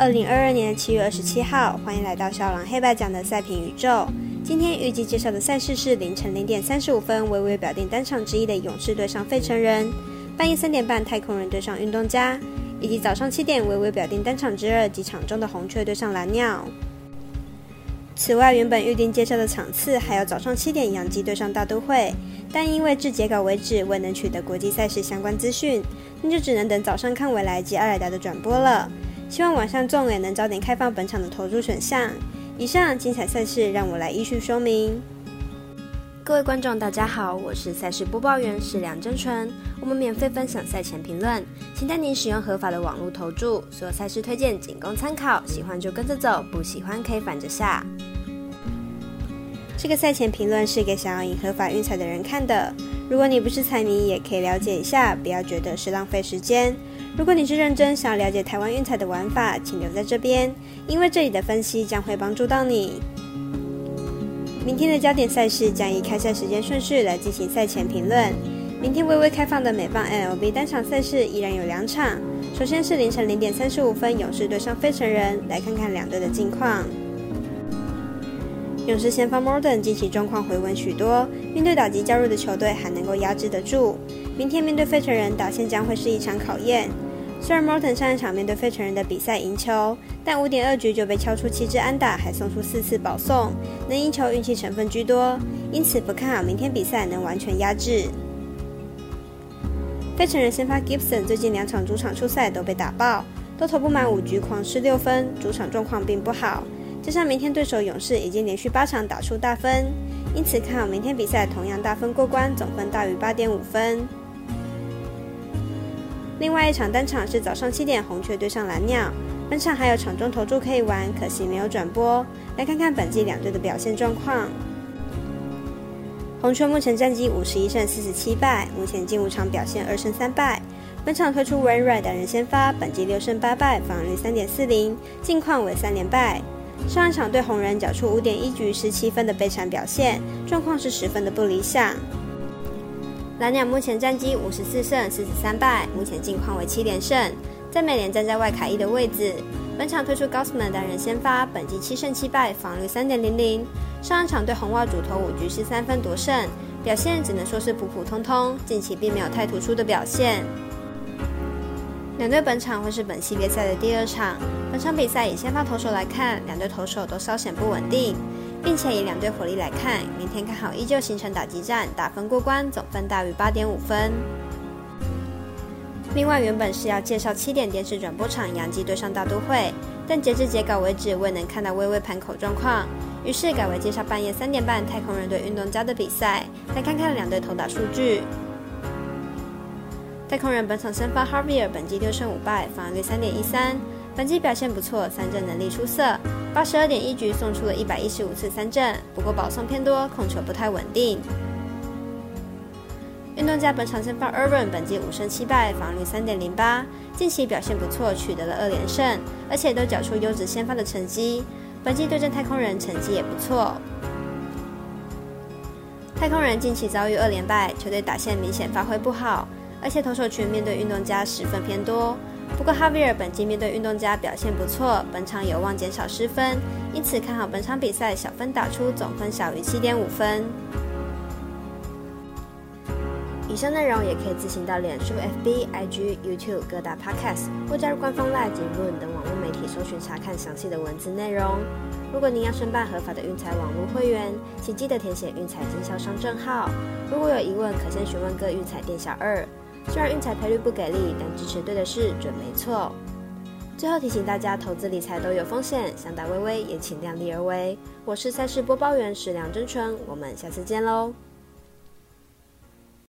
二零二二年七月二十七号，欢迎来到小狼黑白奖的赛评宇宙。今天预计介绍的赛事是凌晨零点三十五分，微微表定单场之一的勇士对上费城人；半夜三点半，太空人对上运动家；以及早上七点，微微表定单场之二，及场中的红雀对上蓝鸟。此外，原本预定介绍的场次还有早上七点，洋基对上大都会，但因为至截稿为止未能取得国际赛事相关资讯，那就只能等早上看未来及阿莱达的转播了。希望晚上众也能早点开放本场的投注选项。以上精彩赛事，让我来依序说明。各位观众，大家好，我是赛事播报员是梁真纯。我们免费分享赛前评论，请带您使用合法的网络投注。所有赛事推荐仅供参考，喜欢就跟着走，不喜欢可以反着下。这个赛前评论是给想要赢合法运彩的人看的。如果你不是彩迷，也可以了解一下，不要觉得是浪费时间。如果你是认真想要了解台湾运彩的玩法，请留在这边，因为这里的分析将会帮助到你。明天的焦点赛事将以开赛时间顺序来进行赛前评论。明天微微开放的美棒 NLB 单场赛事依然有两场，首先是凌晨零点三十五分，勇士对上费城人，来看看两队的近况。勇士先发 Morton 近期状况回稳许多，面对打击加入的球队还能够压制得住。明天面对费城人，打线将会是一场考验。虽然 Morton 上一场面对费城人的比赛赢球，但五点二局就被敲出七支安打，还送出四次保送，能赢球运气成分居多，因此不看好明天比赛能完全压制。费城人先发 Gibson 最近两场主场出赛都被打爆，都投不满五局狂失六分，主场状况并不好。加上明天对手勇士已经连续八场打出大分，因此看好明天比赛同样大分过关，总分大于八点五分。另外一场单场是早上七点，红雀对上蓝鸟。本场还有场中投注可以玩，可惜没有转播。来看看本季两队的表现状况。红雀目前战绩五十一胜四十七败，目前近五场表现二胜三败。本场推出 Rain Red 等人先发，本季六胜八败，防御率三点四零，近况为三连败。上一场对红人缴出五点一局十七分的悲惨表现，状况是十分的不理想。蓝鸟目前战绩五十四胜四十三败，目前近况为七连胜，在美联站在外卡一的位置。本场推出高斯曼单人先发，本季七胜七败，防御三点零零。上一场对红袜主投五局是三分夺胜，表现只能说是普普通通，近期并没有太突出的表现。两队本场会是本系列赛的第二场，本场比赛以先发投手来看，两队投手都稍显不稳定。并且以两队火力来看，明天看好依旧形成打击战，打分过关，总分大于八点五分。另外，原本是要介绍七点电视转播场杨基对上大都会，但截至截稿为止未能看到微微盘口状况，于是改为介绍半夜三点半太空人对运动家的比赛，来看看两队投打数据。太空人本场先发 Harvey 本季六胜五败，防御率三点一三。本季表现不错，三振能力出色，八十二点一局送出了一百一十五次三振，不过保送偏多，控球不太稳定。运动家本场先发 Urban，本季五胜七败，防率三点零八，近期表现不错，取得了二连胜，而且都缴出优质先发的成绩。本季对阵太空人成绩也不错。太空人近期遭遇二连败，球队打线明显发挥不好，而且投手群面对运动家十分偏多。不过哈维尔本季面对运动家表现不错，本场有望减少失分，因此看好本场比赛小分打出，总分小于七点五分。以上内容也可以自行到脸书、FB、IG、YouTube 各大 Podcast 或加入官方 Live 及论等网络媒体搜寻查看详细的文字内容。如果您要申办合法的运彩网络会员，请记得填写运彩经销商证号。如果有疑问，可先询问各运彩店小二。虽然运彩赔率不给力，但支持对的事准没错。最后提醒大家，投资理财都有风险，想打微微也请量力而为。我是赛事播报员石梁真纯，我们下次见喽。